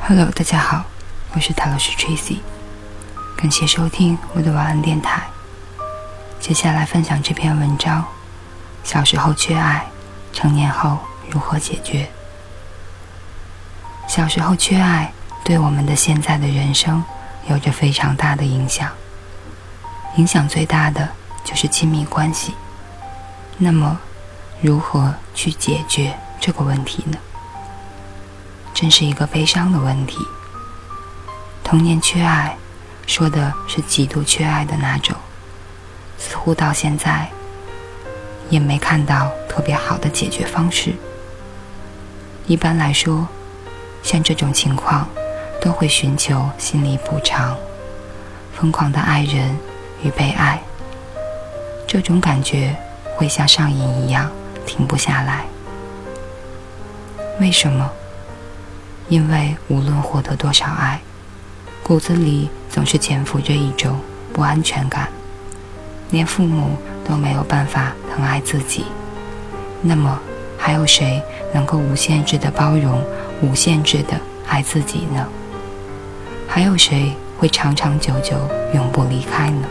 Hello，大家好，我是塔罗斯 Tracy，感谢收听我的晚安电台。接下来分享这篇文章：小时候缺爱，成年后如何解决？小时候缺爱，对我们的现在的人生有着非常大的影响。影响最大的就是亲密关系。那么，如何去解决这个问题呢？真是一个悲伤的问题。童年缺爱，说的是极度缺爱的那种，似乎到现在也没看到特别好的解决方式。一般来说，像这种情况，都会寻求心理补偿，疯狂的爱人与被爱，这种感觉会像上瘾一样停不下来。为什么？因为无论获得多少爱，骨子里总是潜伏着一种不安全感。连父母都没有办法疼爱自己，那么还有谁能够无限制的包容、无限制的爱自己呢？还有谁会长长久久永不离开呢？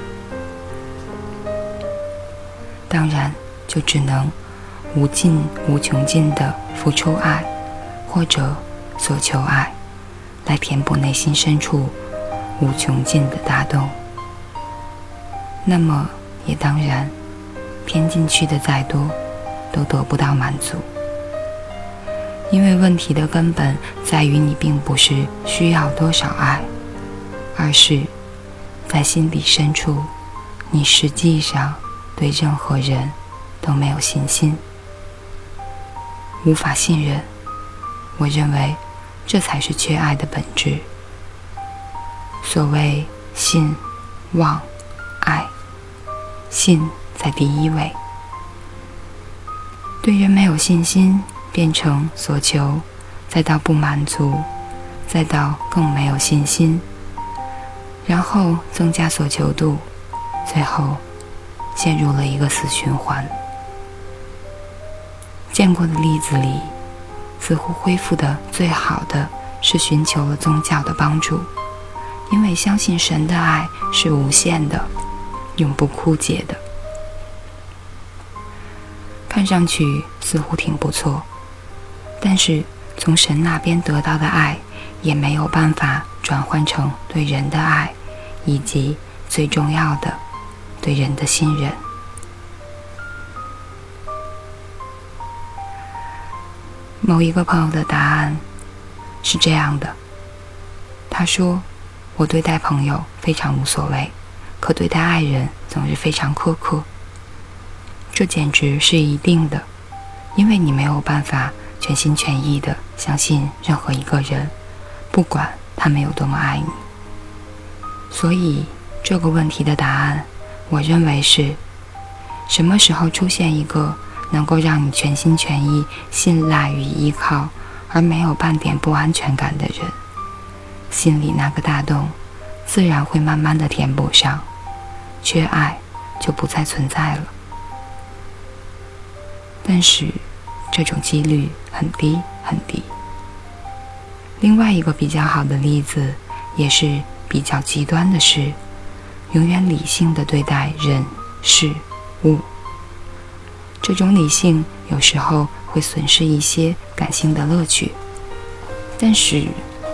当然，就只能无尽无穷尽的付出爱，或者。所求爱，来填补内心深处无穷尽的大洞。那么，也当然，填进去的再多，都得不到满足。因为问题的根本在于你并不是需要多少爱，而是在心底深处，你实际上对任何人都没有信心，无法信任。我认为。这才是缺爱的本质。所谓信、望、爱，信在第一位。对人没有信心，变成所求，再到不满足，再到更没有信心，然后增加所求度，最后陷入了一个死循环。见过的例子里。似乎恢复的最好的是寻求了宗教的帮助，因为相信神的爱是无限的，永不枯竭的。看上去似乎挺不错，但是从神那边得到的爱也没有办法转换成对人的爱，以及最重要的对人的信任。某一个朋友的答案是这样的：他说，我对待朋友非常无所谓，可对待爱人总是非常苛刻。这简直是一定的，因为你没有办法全心全意的相信任何一个人，不管他们有多么爱你。所以这个问题的答案，我认为是：什么时候出现一个？能够让你全心全意信赖与依靠，而没有半点不安全感的人，心里那个大洞，自然会慢慢的填补上，缺爱就不再存在了。但是，这种几率很低很低。另外一个比较好的例子，也是比较极端的是，永远理性的对待人事物。这种理性有时候会损失一些感性的乐趣，但是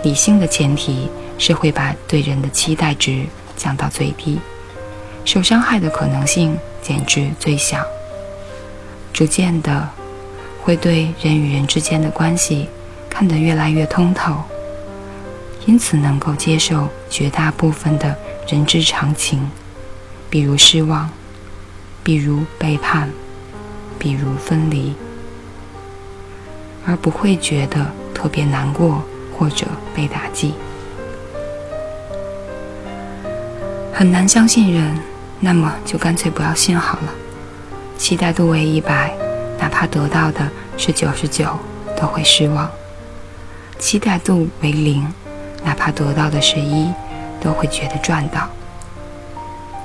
理性的前提是会把对人的期待值降到最低，受伤害的可能性减至最小。逐渐的，会对人与人之间的关系看得越来越通透，因此能够接受绝大部分的人之常情，比如失望，比如背叛。比如分离，而不会觉得特别难过或者被打击。很难相信人，那么就干脆不要信好了。期待度为一百，哪怕得到的是九十九，都会失望；期待度为零，哪怕得到的是一，都会觉得赚到。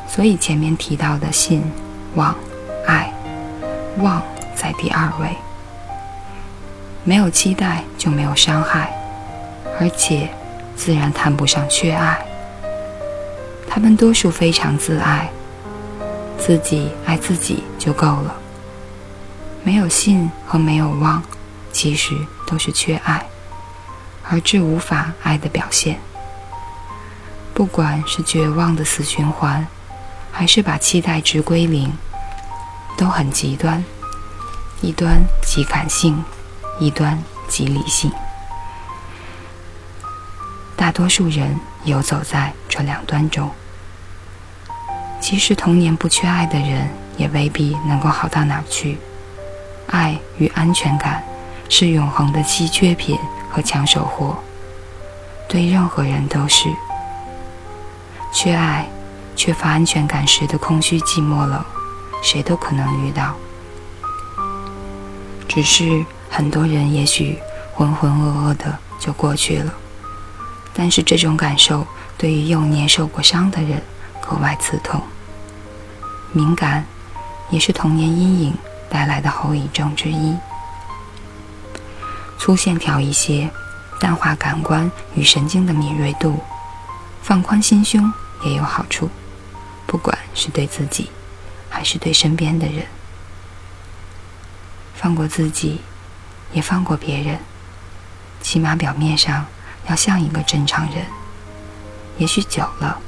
所以前面提到的信、望、爱，望在第二位。没有期待就没有伤害，而且自然谈不上缺爱。他们多数非常自爱，自己爱自己就够了。没有信和没有望，其实都是缺爱，而致无法爱的表现。不管是绝望的死循环，还是把期待值归零，都很极端。一端极感性，一端极理性。大多数人游走在这两端中。即使童年不缺爱的人，也未必能够好到哪去。爱与安全感是永恒的稀缺品和抢手货，对任何人都是。缺爱、缺乏安全感时的空虚、寂寞冷，谁都可能遇到。只是很多人也许浑浑噩噩的就过去了，但是这种感受对于幼年受过伤的人格外刺痛。敏感，也是童年阴影。带来的后遗症之一，粗线条一些，淡化感官与神经的敏锐度，放宽心胸也有好处，不管是对自己，还是对身边的人，放过自己，也放过别人，起码表面上要像一个正常人，也许久了，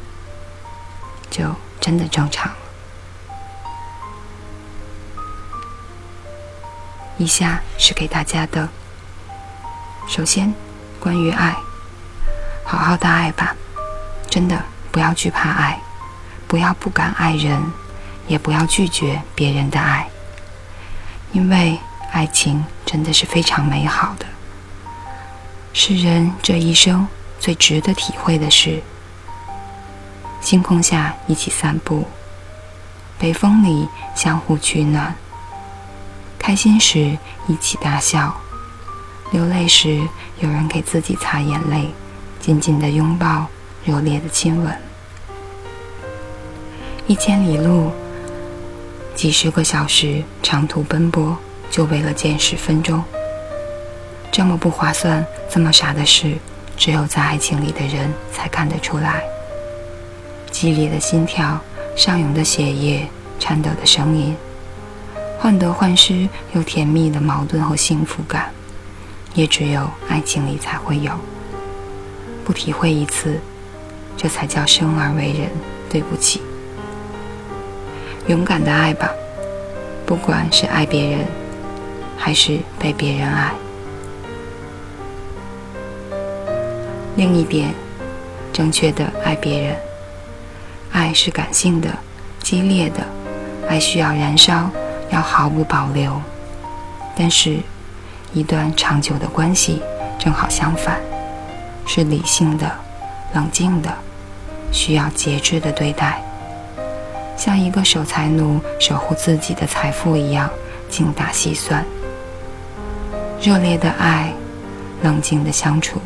就真的正常了。以下是给大家的。首先，关于爱，好好的爱吧，真的不要惧怕爱，不要不敢爱人，也不要拒绝别人的爱，因为爱情真的是非常美好的，是人这一生最值得体会的事。星空下一起散步，北风里相互取暖。开心时一起大笑，流泪时有人给自己擦眼泪，紧紧的拥抱，热烈的亲吻。一千里路，几十个小时长途奔波，就为了见十分钟。这么不划算、这么傻的事，只有在爱情里的人才看得出来。激烈的心跳，上涌的血液，颤抖的声音。患得患失又甜蜜的矛盾和幸福感，也只有爱情里才会有。不体会一次，这才叫生而为人。对不起，勇敢的爱吧，不管是爱别人，还是被别人爱。另一点，正确的爱别人。爱是感性的、激烈的，爱需要燃烧。要毫不保留，但是，一段长久的关系正好相反，是理性的、冷静的，需要节制的对待，像一个守财奴守护自己的财富一样精打细算。热烈的爱，冷静的相处。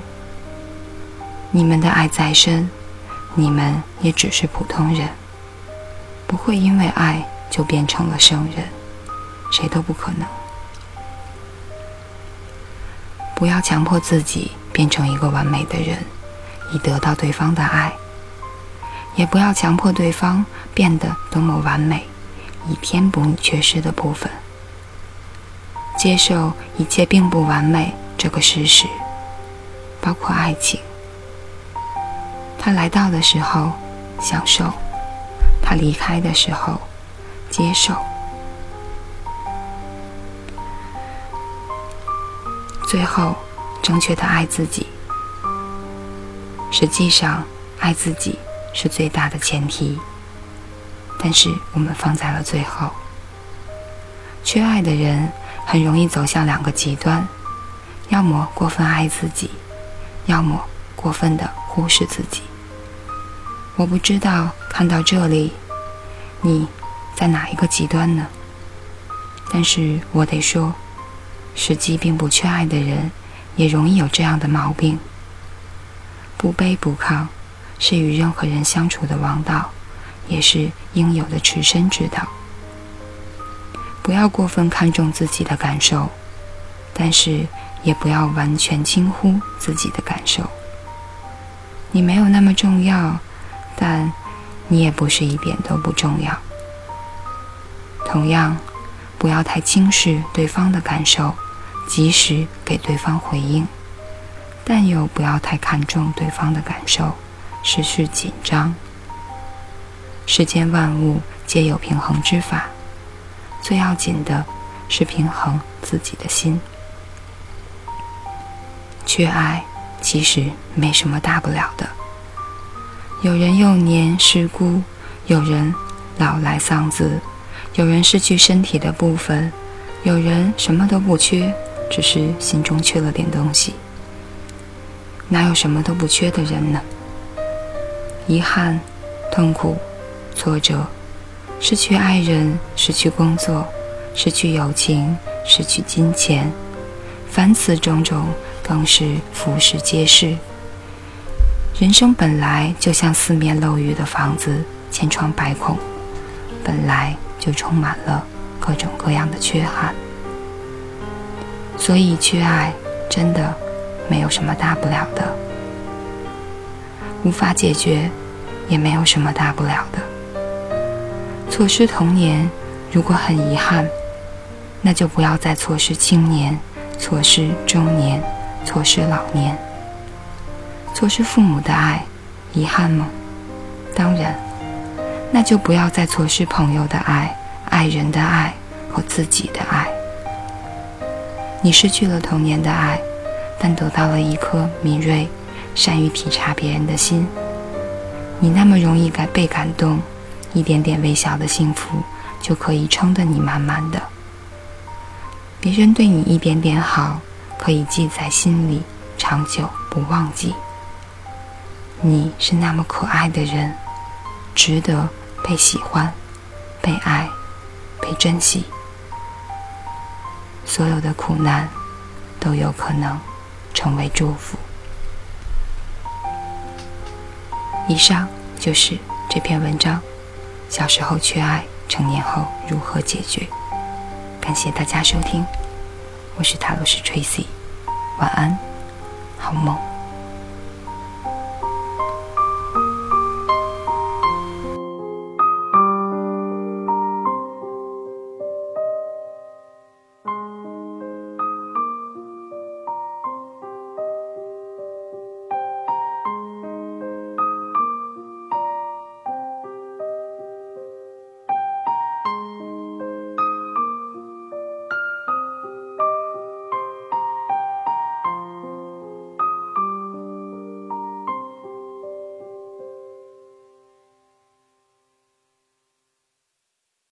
你们的爱再深，你们也只是普通人，不会因为爱就变成了圣人。谁都不可能。不要强迫自己变成一个完美的人，以得到对方的爱；也不要强迫对方变得多么完美，以填补你缺失的部分。接受一切并不完美这个事实，包括爱情。他来到的时候，享受；他离开的时候，接受。最后，正确的爱自己。实际上，爱自己是最大的前提，但是我们放在了最后。缺爱的人很容易走向两个极端：要么过分爱自己，要么过分的忽视自己。我不知道看到这里，你在哪一个极端呢？但是我得说。实际并不缺爱的人，也容易有这样的毛病。不卑不亢，是与任何人相处的王道，也是应有的持身之道。不要过分看重自己的感受，但是也不要完全轻忽自己的感受。你没有那么重要，但你也不是一点都不重要。同样，不要太轻视对方的感受，及时给对方回应，但又不要太看重对方的感受，失去紧张。世间万物皆有平衡之法。最要紧的是平衡自己的心。缺爱其实没什么大不了的。有人幼年失孤，有人老来丧子，有人失去身体的部分，有人什么都不缺，只是心中缺了点东西。哪有什么都不缺的人呢？遗憾、痛苦、挫折。失去爱人，失去工作，失去友情，失去金钱，凡此种种，更是俯拾皆是。人生本来就像四面漏雨的房子，千疮百孔，本来就充满了各种各样的缺憾。所以，缺爱真的没有什么大不了的，无法解决，也没有什么大不了的。错失童年，如果很遗憾，那就不要再错失青年、错失中年、错失老年。错失父母的爱，遗憾吗？当然，那就不要再错失朋友的爱、爱人的爱和自己的爱。你失去了童年的爱，但得到了一颗敏锐、善于体察别人的心。你那么容易感被感动。一点点微小的幸福，就可以撑得你满满的。别人对你一点点好，可以记在心里，长久不忘记。你是那么可爱的人，值得被喜欢、被爱、被珍惜。所有的苦难，都有可能成为祝福。以上就是这篇文章。小时候缺爱，成年后如何解决？感谢大家收听，我是塔罗师 Tracy，晚安，好梦。